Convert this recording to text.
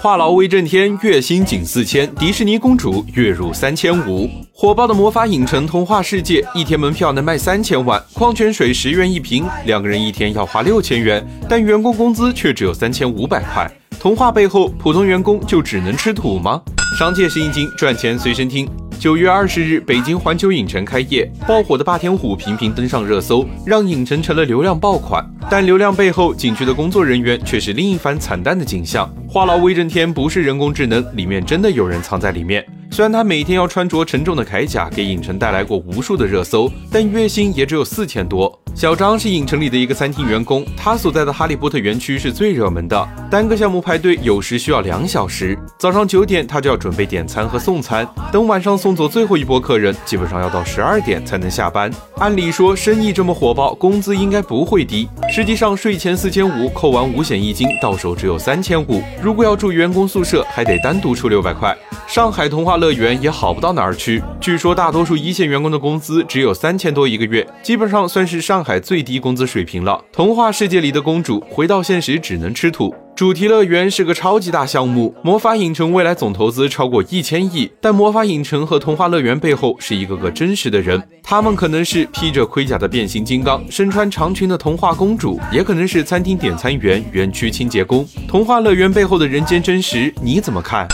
话痨威震天，月薪仅四千，迪士尼公主月入三千五。火爆的魔法影城童话世界，一天门票能卖三千万，矿泉水十元一瓶，两个人一天要花六千元，但员工工资却只有三千五百块。童话背后，普通员工就只能吃土吗？商界是一经，赚钱随身听。九月二十日，北京环球影城开业，爆火的霸天虎频频登上热搜，让影城成了流量爆款。但流量背后，景区的工作人员却是另一番惨淡的景象。话痨威震天不是人工智能，里面真的有人藏在里面。虽然他每天要穿着沉重的铠甲，给影城带来过无数的热搜，但月薪也只有四千多。小张是影城里的一个餐厅员工，他所在的哈利波特园区是最热门的，单个项目排队有时需要两小时。早上九点他就要准备点餐和送餐，等晚上送走最后一波客人，基本上要到十二点才能下班。按理说生意这么火爆，工资应该不会低。实际上税前四千五，扣完五险一金，到手只有三千五。如果要住员工宿舍，还得单独出六百块。上海童话乐园也好不到哪儿去，据说大多数一线员工的工资只有三千多一个月，基本上算是上。海海最低工资水平了。童话世界里的公主回到现实只能吃土。主题乐园是个超级大项目，魔法影城未来总投资超过一千亿。但魔法影城和童话乐园背后是一个个真实的人，他们可能是披着盔甲的变形金刚，身穿长裙的童话公主，也可能是餐厅点餐员、园区清洁工。童话乐园背后的人间真实，你怎么看？